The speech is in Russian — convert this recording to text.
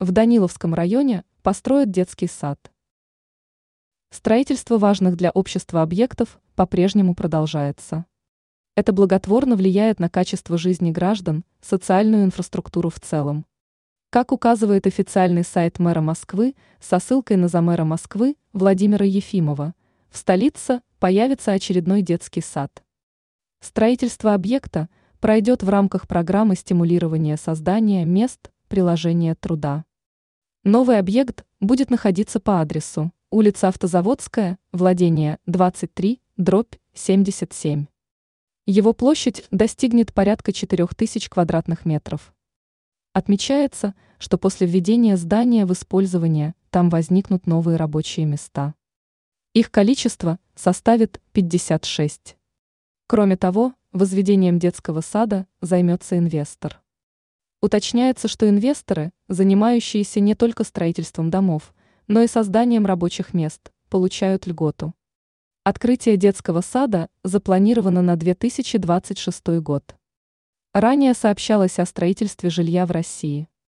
В Даниловском районе построят детский сад. Строительство важных для общества объектов по-прежнему продолжается. Это благотворно влияет на качество жизни граждан, социальную инфраструктуру в целом. Как указывает официальный сайт мэра Москвы со ссылкой на замэра Москвы Владимира Ефимова, в столице появится очередной детский сад. Строительство объекта пройдет в рамках программы стимулирования создания мест приложения труда. Новый объект будет находиться по адресу улица Автозаводская, владение 23, дробь 77. Его площадь достигнет порядка 4000 квадратных метров. Отмечается, что после введения здания в использование там возникнут новые рабочие места. Их количество составит 56. Кроме того, возведением детского сада займется инвестор. Уточняется, что инвесторы, занимающиеся не только строительством домов, но и созданием рабочих мест, получают льготу. Открытие детского сада запланировано на 2026 год. Ранее сообщалось о строительстве жилья в России.